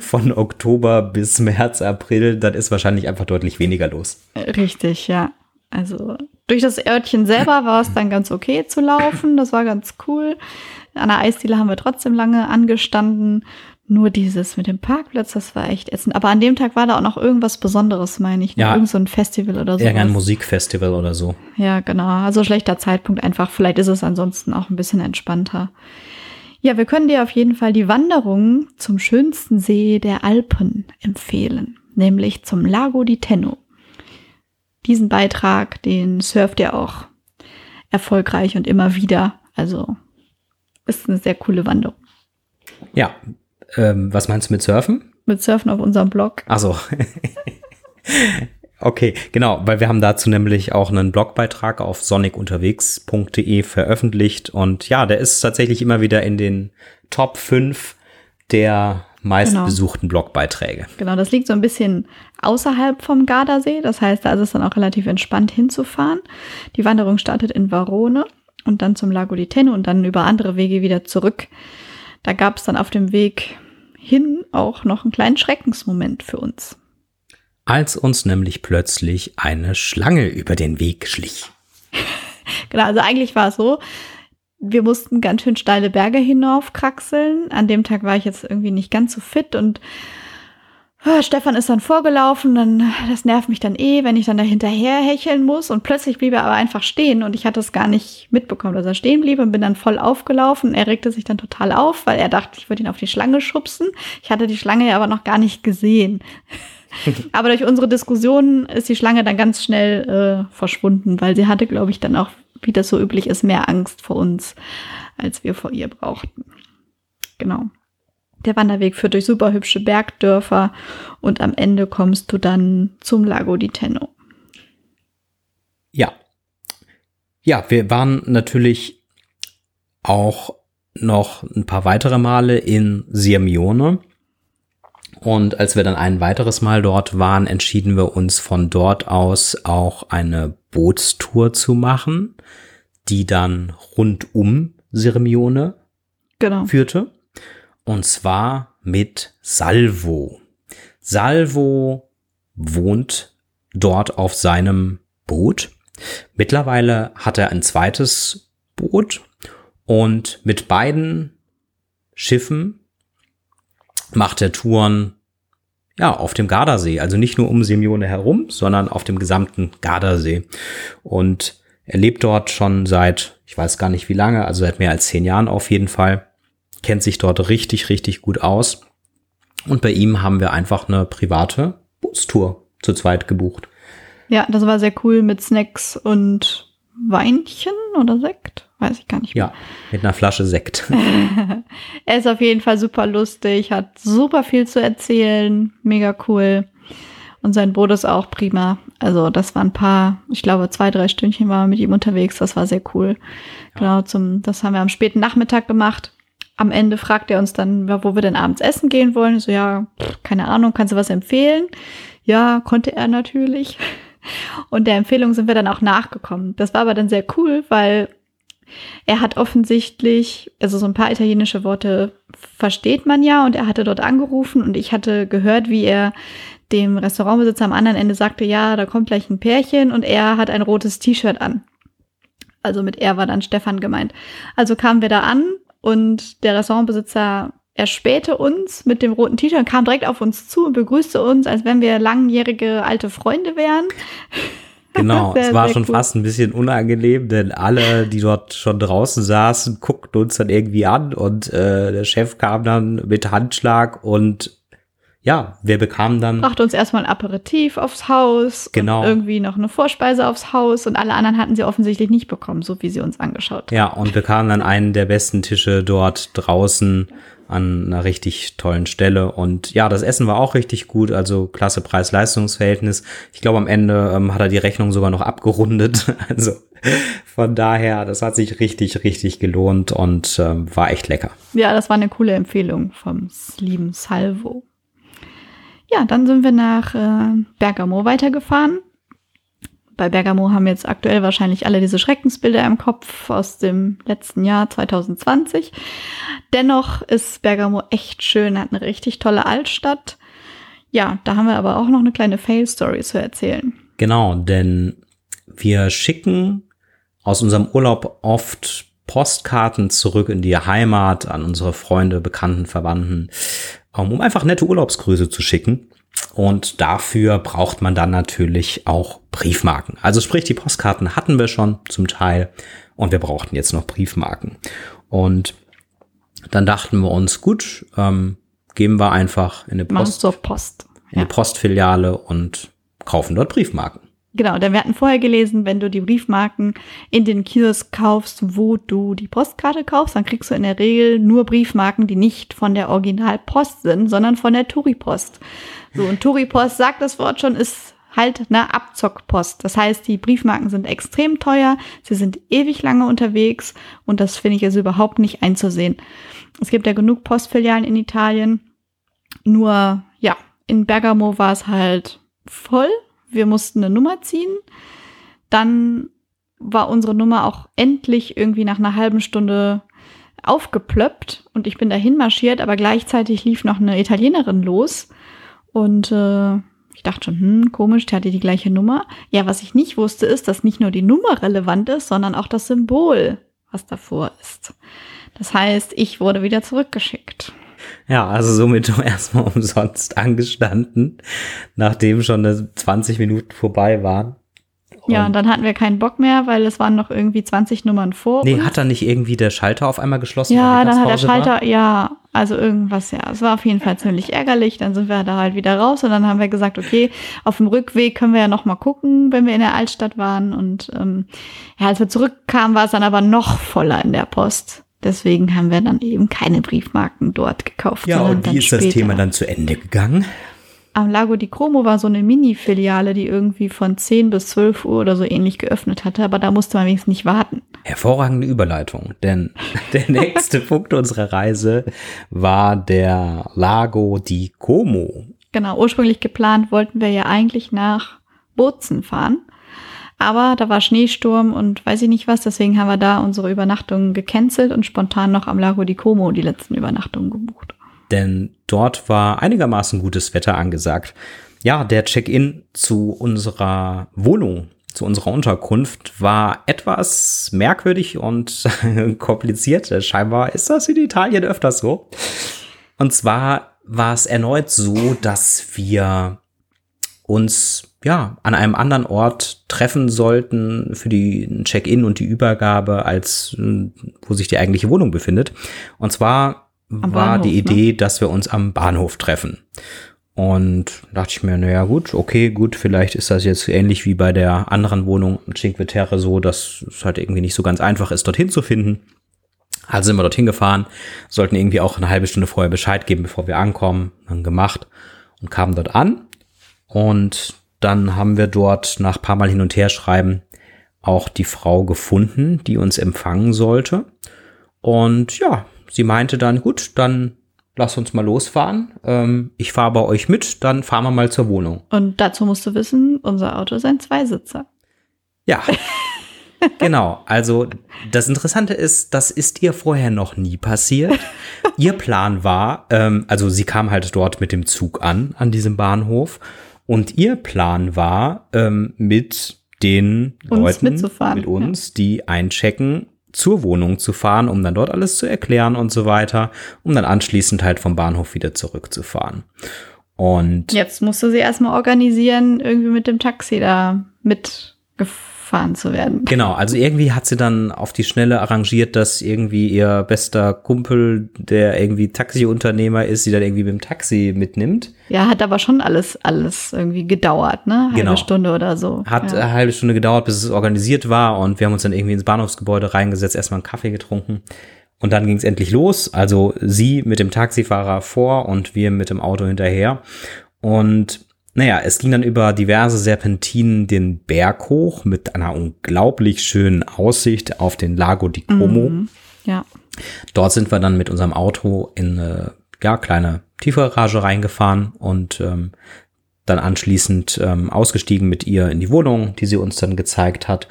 von Oktober bis März, April. Dann ist wahrscheinlich einfach deutlich weniger los. Richtig, ja. Also durch das Örtchen selber war es dann ganz okay zu laufen. Das war ganz cool. An der Eisdiele haben wir trotzdem lange angestanden. Nur dieses mit dem Parkplatz, das war echt ätzend. Aber an dem Tag war da auch noch irgendwas Besonderes, meine ich. Ja. Irgend so ein Festival oder so. Irgendein Musikfestival oder so. Ja, genau. Also schlechter Zeitpunkt einfach. Vielleicht ist es ansonsten auch ein bisschen entspannter. Ja, wir können dir auf jeden Fall die Wanderung zum schönsten See der Alpen empfehlen, nämlich zum Lago di Tenno. Diesen Beitrag, den surft ihr auch erfolgreich und immer wieder. Also ist eine sehr coole Wanderung. Ja, ähm, was meinst du mit Surfen? Mit Surfen auf unserem Blog. Ach so. Okay, genau, weil wir haben dazu nämlich auch einen Blogbeitrag auf sonikunterwegs.de veröffentlicht und ja, der ist tatsächlich immer wieder in den Top 5 der meistbesuchten genau. Blogbeiträge. Genau, das liegt so ein bisschen außerhalb vom Gardasee, das heißt, da ist es dann auch relativ entspannt hinzufahren. Die Wanderung startet in Varone und dann zum Lago di Teno und dann über andere Wege wieder zurück. Da gab es dann auf dem Weg hin auch noch einen kleinen Schreckensmoment für uns als uns nämlich plötzlich eine Schlange über den Weg schlich. genau, also eigentlich war es so, wir mussten ganz schön steile Berge hinaufkraxeln. An dem Tag war ich jetzt irgendwie nicht ganz so fit und Stefan ist dann vorgelaufen, dann das nervt mich dann eh, wenn ich dann da hinterher hecheln muss und plötzlich blieb er aber einfach stehen und ich hatte es gar nicht mitbekommen, dass er stehen blieb und bin dann voll aufgelaufen. Er regte sich dann total auf, weil er dachte, ich würde ihn auf die Schlange schubsen. Ich hatte die Schlange ja aber noch gar nicht gesehen. Aber durch unsere Diskussion ist die Schlange dann ganz schnell äh, verschwunden, weil sie hatte, glaube ich, dann auch, wie das so üblich ist, mehr Angst vor uns, als wir vor ihr brauchten. Genau. Der Wanderweg führt durch super hübsche Bergdörfer und am Ende kommst du dann zum Lago di Tenno. Ja. Ja, wir waren natürlich auch noch ein paar weitere Male in Sirmione. Und als wir dann ein weiteres Mal dort waren, entschieden wir uns von dort aus auch eine Bootstour zu machen, die dann rund um Sirmione genau. führte. Und zwar mit Salvo. Salvo wohnt dort auf seinem Boot. Mittlerweile hat er ein zweites Boot Und mit beiden Schiffen macht er Touren ja, auf dem Gardasee. Also nicht nur um Simeone herum, sondern auf dem gesamten Gardasee. Und er lebt dort schon seit, ich weiß gar nicht wie lange, also seit mehr als zehn Jahren auf jeden Fall. Kennt sich dort richtig, richtig gut aus. Und bei ihm haben wir einfach eine private Bootstour zu zweit gebucht. Ja, das war sehr cool mit Snacks und Weinchen oder Sekt. Weiß ich gar nicht mehr. Ja, mit einer Flasche Sekt. er ist auf jeden Fall super lustig, hat super viel zu erzählen, mega cool. Und sein Boot ist auch prima. Also das waren ein paar, ich glaube zwei, drei Stündchen waren wir mit ihm unterwegs. Das war sehr cool. Ja. Genau, zum, das haben wir am späten Nachmittag gemacht. Am Ende fragt er uns dann, wo wir denn abends essen gehen wollen. So, ja, keine Ahnung, kannst du was empfehlen? Ja, konnte er natürlich. Und der Empfehlung sind wir dann auch nachgekommen. Das war aber dann sehr cool, weil er hat offensichtlich, also so ein paar italienische Worte versteht man ja und er hatte dort angerufen und ich hatte gehört, wie er dem Restaurantbesitzer am anderen Ende sagte, ja, da kommt gleich ein Pärchen und er hat ein rotes T-Shirt an. Also mit er war dann Stefan gemeint. Also kamen wir da an und der Restaurantbesitzer erspähte uns mit dem roten T-Shirt, kam direkt auf uns zu und begrüßte uns, als wenn wir langjährige alte Freunde wären. Genau, sehr, es war schon cool. fast ein bisschen unangenehm, denn alle, die dort schon draußen saßen, guckten uns dann irgendwie an und äh, der Chef kam dann mit Handschlag und ja, wir bekamen dann. Brachte uns erstmal ein Aperitif aufs Haus. Genau. Und irgendwie noch eine Vorspeise aufs Haus und alle anderen hatten sie offensichtlich nicht bekommen, so wie sie uns angeschaut haben. Ja, und bekamen dann einen der besten Tische dort draußen an einer richtig tollen Stelle. Und ja, das Essen war auch richtig gut, also klasse Preis-Leistungs-Verhältnis. Ich glaube, am Ende ähm, hat er die Rechnung sogar noch abgerundet. Also von daher, das hat sich richtig, richtig gelohnt und ähm, war echt lecker. Ja, das war eine coole Empfehlung vom lieben Salvo. Ja, dann sind wir nach äh, Bergamo weitergefahren bei Bergamo haben jetzt aktuell wahrscheinlich alle diese Schreckensbilder im Kopf aus dem letzten Jahr 2020. Dennoch ist Bergamo echt schön, hat eine richtig tolle Altstadt. Ja, da haben wir aber auch noch eine kleine Fail-Story zu erzählen. Genau, denn wir schicken aus unserem Urlaub oft Postkarten zurück in die Heimat an unsere Freunde, Bekannten, Verwandten, um einfach nette Urlaubsgrüße zu schicken. Und dafür braucht man dann natürlich auch Briefmarken. Also sprich, die Postkarten hatten wir schon zum Teil und wir brauchten jetzt noch Briefmarken. Und dann dachten wir uns, gut, ähm, geben wir einfach in eine Post, Post. in eine Postfiliale und kaufen dort Briefmarken. Genau, denn wir hatten vorher gelesen, wenn du die Briefmarken in den Kiosk kaufst, wo du die Postkarte kaufst, dann kriegst du in der Regel nur Briefmarken, die nicht von der Originalpost sind, sondern von der Touripost. So, und Touripost sagt das Wort schon, ist halt eine Abzockpost. Das heißt, die Briefmarken sind extrem teuer, sie sind ewig lange unterwegs und das finde ich also überhaupt nicht einzusehen. Es gibt ja genug Postfilialen in Italien, nur ja, in Bergamo war es halt voll wir mussten eine Nummer ziehen. Dann war unsere Nummer auch endlich irgendwie nach einer halben Stunde aufgeplöppt und ich bin dahin marschiert, aber gleichzeitig lief noch eine Italienerin los und äh, ich dachte schon, hm, komisch, die hatte die gleiche Nummer. Ja, was ich nicht wusste, ist, dass nicht nur die Nummer relevant ist, sondern auch das Symbol, was davor ist. Das heißt, ich wurde wieder zurückgeschickt. Ja, also somit erstmal umsonst angestanden, nachdem schon 20 Minuten vorbei waren. Und ja, und dann hatten wir keinen Bock mehr, weil es waren noch irgendwie 20 Nummern vor. Nee, uns. hat dann nicht irgendwie der Schalter auf einmal geschlossen? Ja, dann hat der Schalter, war? ja, also irgendwas, ja. Es war auf jeden Fall ziemlich ärgerlich. Dann sind wir da halt wieder raus und dann haben wir gesagt, okay, auf dem Rückweg können wir ja noch mal gucken, wenn wir in der Altstadt waren. Und ähm, ja, als wir zurückkamen, war es dann aber noch voller in der Post. Deswegen haben wir dann eben keine Briefmarken dort gekauft. Ja, und wie ist später. das Thema dann zu Ende gegangen? Am Lago di Como war so eine Mini-Filiale, die irgendwie von 10 bis 12 Uhr oder so ähnlich geöffnet hatte, aber da musste man wenigstens nicht warten. Hervorragende Überleitung, denn der nächste Punkt unserer Reise war der Lago di Como. Genau, ursprünglich geplant wollten wir ja eigentlich nach Bozen fahren. Aber da war Schneesturm und weiß ich nicht was, deswegen haben wir da unsere Übernachtungen gecancelt und spontan noch am Lago di Como die letzten Übernachtungen gebucht. Denn dort war einigermaßen gutes Wetter angesagt. Ja, der Check-in zu unserer Wohnung zu unserer Unterkunft war etwas merkwürdig und kompliziert. Scheinbar ist das in Italien öfters so. Und zwar war es erneut so, dass wir uns ja an einem anderen Ort treffen sollten für die Check-in und die Übergabe, als wo sich die eigentliche Wohnung befindet. Und zwar am war Bahnhof, die ne? Idee, ne? dass wir uns am Bahnhof treffen. Und dachte ich mir, naja gut, okay, gut, vielleicht ist das jetzt ähnlich wie bei der anderen Wohnung in Cinque Terre so, dass es halt irgendwie nicht so ganz einfach ist, dorthin zu finden. Also sind wir dorthin gefahren, sollten irgendwie auch eine halbe Stunde vorher Bescheid geben, bevor wir ankommen, dann gemacht und kamen dort an. Und dann haben wir dort nach paar Mal hin und her schreiben auch die Frau gefunden, die uns empfangen sollte. Und ja, sie meinte dann, gut, dann lass uns mal losfahren. Ähm, ich fahre bei euch mit, dann fahren wir mal zur Wohnung. Und dazu musst du wissen, unser Auto ist ein Zweisitzer. Ja. genau. Also das Interessante ist, das ist ihr vorher noch nie passiert. ihr Plan war, ähm, also sie kam halt dort mit dem Zug an, an diesem Bahnhof. Und ihr Plan war, ähm, mit den uns Leuten, mit uns, ja. die einchecken, zur Wohnung zu fahren, um dann dort alles zu erklären und so weiter, um dann anschließend halt vom Bahnhof wieder zurückzufahren. Und jetzt musst du sie erstmal organisieren, irgendwie mit dem Taxi da mitgefahren gefahren zu werden. Genau, also irgendwie hat sie dann auf die Schnelle arrangiert, dass irgendwie ihr bester Kumpel, der irgendwie Taxiunternehmer ist, sie dann irgendwie mit dem Taxi mitnimmt. Ja, hat aber schon alles, alles irgendwie gedauert, ne? Halbe genau. Stunde oder so. Hat ja. eine halbe Stunde gedauert, bis es organisiert war und wir haben uns dann irgendwie ins Bahnhofsgebäude reingesetzt, erstmal einen Kaffee getrunken. Und dann ging es endlich los. Also sie mit dem Taxifahrer vor und wir mit dem Auto hinterher. Und naja, es ging dann über diverse Serpentinen den Berg hoch mit einer unglaublich schönen Aussicht auf den Lago di Como. Mhm, ja. Dort sind wir dann mit unserem Auto in eine ja, kleine Tiefgarage reingefahren und ähm, dann anschließend ähm, ausgestiegen mit ihr in die Wohnung, die sie uns dann gezeigt hat.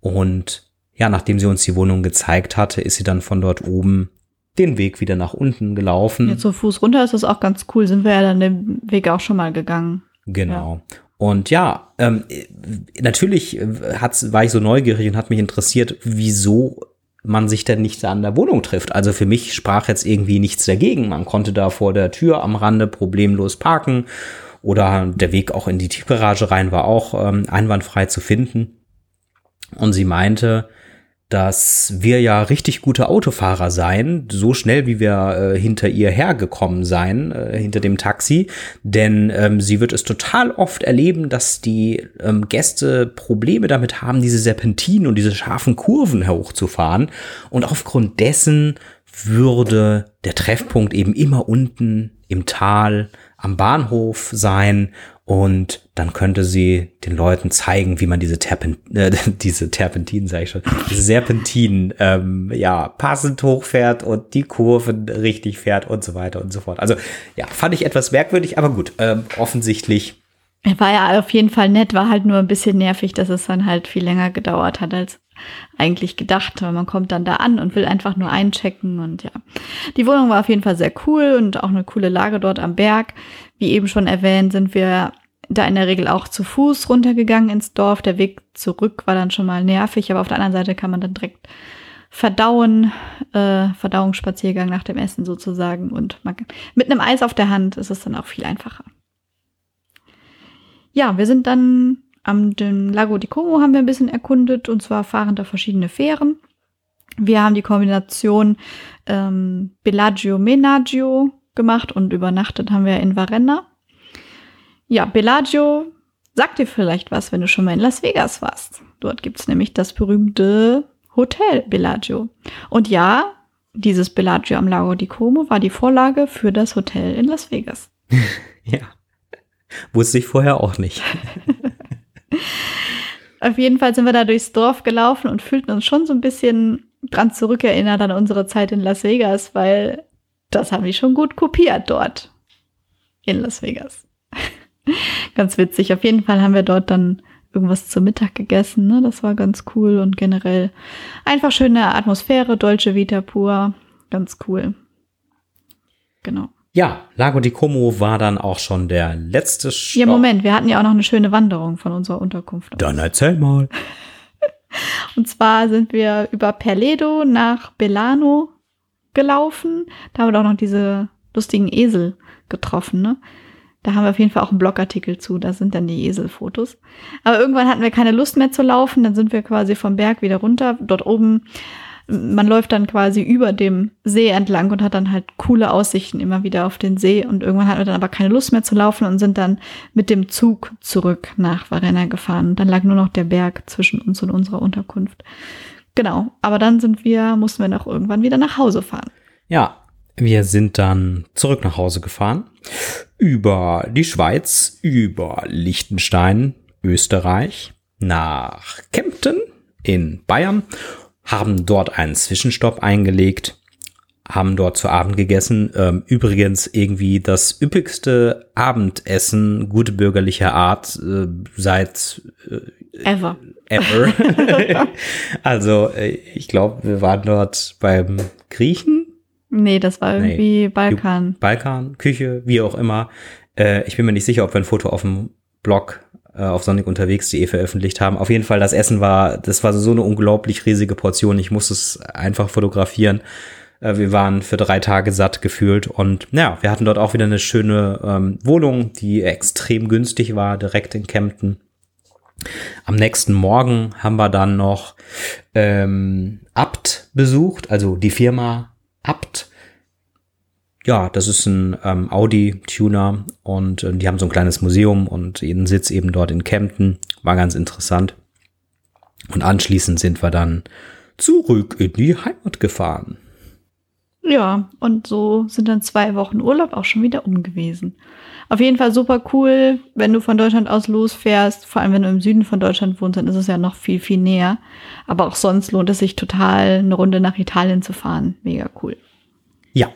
Und ja, nachdem sie uns die Wohnung gezeigt hatte, ist sie dann von dort oben den Weg wieder nach unten gelaufen. Jetzt so Fuß runter ist das auch ganz cool. Sind wir ja dann den Weg auch schon mal gegangen. Genau. Ja. Und ja, ähm, natürlich hat's, war ich so neugierig und hat mich interessiert, wieso man sich denn nicht an der Wohnung trifft. Also für mich sprach jetzt irgendwie nichts dagegen. Man konnte da vor der Tür am Rande problemlos parken oder der Weg auch in die Tiefgarage rein war auch ähm, einwandfrei zu finden. Und sie meinte, dass wir ja richtig gute Autofahrer seien, so schnell wie wir äh, hinter ihr hergekommen seien, äh, hinter dem Taxi. Denn ähm, sie wird es total oft erleben, dass die ähm, Gäste Probleme damit haben, diese Serpentinen und diese scharfen Kurven hochzufahren. Und aufgrund dessen würde der Treffpunkt eben immer unten im Tal am Bahnhof sein und dann könnte sie den Leuten zeigen, wie man diese Terpen, äh, diese Terpentinen, sage ich schon, diese Serpentinen, ähm, ja, passend hochfährt und die Kurven richtig fährt und so weiter und so fort. Also ja, fand ich etwas merkwürdig, aber gut, ähm, offensichtlich. War ja auf jeden Fall nett, war halt nur ein bisschen nervig, dass es dann halt viel länger gedauert hat als eigentlich gedacht, weil man kommt dann da an und will einfach nur einchecken und ja. Die Wohnung war auf jeden Fall sehr cool und auch eine coole Lage dort am Berg. Wie eben schon erwähnt, sind wir da in der Regel auch zu Fuß runtergegangen ins Dorf. Der Weg zurück war dann schon mal nervig, aber auf der anderen Seite kann man dann direkt verdauen, äh, Verdauungsspaziergang nach dem Essen sozusagen und man, mit einem Eis auf der Hand ist es dann auch viel einfacher. Ja, wir sind dann am dem Lago di Como haben wir ein bisschen erkundet und zwar fahren da verschiedene Fähren. Wir haben die Kombination ähm, Bellagio-Menaggio gemacht und übernachtet haben wir in Varenna. Ja, Bellagio sagt dir vielleicht was, wenn du schon mal in Las Vegas warst. Dort gibt's nämlich das berühmte Hotel Bellagio. Und ja, dieses Bellagio am Lago di Como war die Vorlage für das Hotel in Las Vegas. ja. Wusste ich vorher auch nicht. Auf jeden Fall sind wir da durchs Dorf gelaufen und fühlten uns schon so ein bisschen dran zurückerinnert an unsere Zeit in Las Vegas, weil das haben die schon gut kopiert dort in Las Vegas. ganz witzig. Auf jeden Fall haben wir dort dann irgendwas zum Mittag gegessen. Ne? Das war ganz cool und generell einfach schöne Atmosphäre, Dolce Vita pur. Ganz cool. Genau. Ja, Lago di Como war dann auch schon der letzte Stopp. Ja, Moment, wir hatten ja auch noch eine schöne Wanderung von unserer Unterkunft. Dann erzähl mal. Und zwar sind wir über Perledo nach Belano gelaufen. Da haben wir doch noch diese lustigen Esel getroffen, ne? Da haben wir auf jeden Fall auch einen Blogartikel zu. Da sind dann die Eselfotos. Aber irgendwann hatten wir keine Lust mehr zu laufen. Dann sind wir quasi vom Berg wieder runter. Dort oben, man läuft dann quasi über dem See entlang und hat dann halt coole Aussichten immer wieder auf den See. Und irgendwann hatten wir dann aber keine Lust mehr zu laufen und sind dann mit dem Zug zurück nach Varenna gefahren. Dann lag nur noch der Berg zwischen uns und unserer Unterkunft. Genau. Aber dann sind wir, mussten wir noch irgendwann wieder nach Hause fahren. Ja, wir sind dann zurück nach Hause gefahren, über die Schweiz, über Liechtenstein, Österreich, nach Kempten in Bayern, haben dort einen Zwischenstopp eingelegt, haben dort zu Abend gegessen. Ähm, übrigens irgendwie das üppigste Abendessen gute bürgerlicher Art äh, seit äh, ever. Ever. also äh, ich glaube, wir waren dort beim Griechen Nee, das war irgendwie nee. Balkan. Balkan, Küche, wie auch immer. Äh, ich bin mir nicht sicher, ob wir ein Foto auf dem Blog äh, auf sonnigunterwegs.de veröffentlicht haben. Auf jeden Fall, das Essen war, das war so eine unglaublich riesige Portion. Ich musste es einfach fotografieren. Äh, wir waren für drei Tage satt gefühlt und ja, wir hatten dort auch wieder eine schöne ähm, Wohnung, die extrem günstig war, direkt in Kempten. Am nächsten Morgen haben wir dann noch ähm, Abt besucht, also die Firma Abt. Ja, das ist ein ähm, Audi-Tuner und äh, die haben so ein kleines Museum und jeden Sitz eben dort in Kempten. War ganz interessant. Und anschließend sind wir dann zurück in die Heimat gefahren. Ja, und so sind dann zwei Wochen Urlaub auch schon wieder um gewesen. Auf jeden Fall super cool, wenn du von Deutschland aus losfährst. Vor allem, wenn du im Süden von Deutschland wohnst, dann ist es ja noch viel, viel näher. Aber auch sonst lohnt es sich total, eine Runde nach Italien zu fahren. Mega cool. Ja,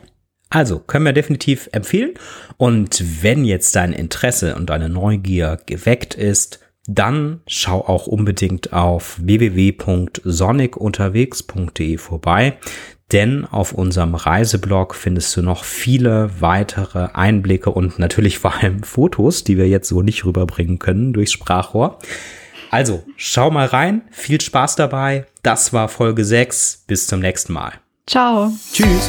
also können wir definitiv empfehlen. Und wenn jetzt dein Interesse und deine Neugier geweckt ist, dann schau auch unbedingt auf www.sonikunterwegs.de vorbei. Denn auf unserem Reiseblog findest du noch viele weitere Einblicke und natürlich vor allem Fotos, die wir jetzt so nicht rüberbringen können durchs Sprachrohr. Also, schau mal rein, viel Spaß dabei. Das war Folge 6. Bis zum nächsten Mal. Ciao. Tschüss.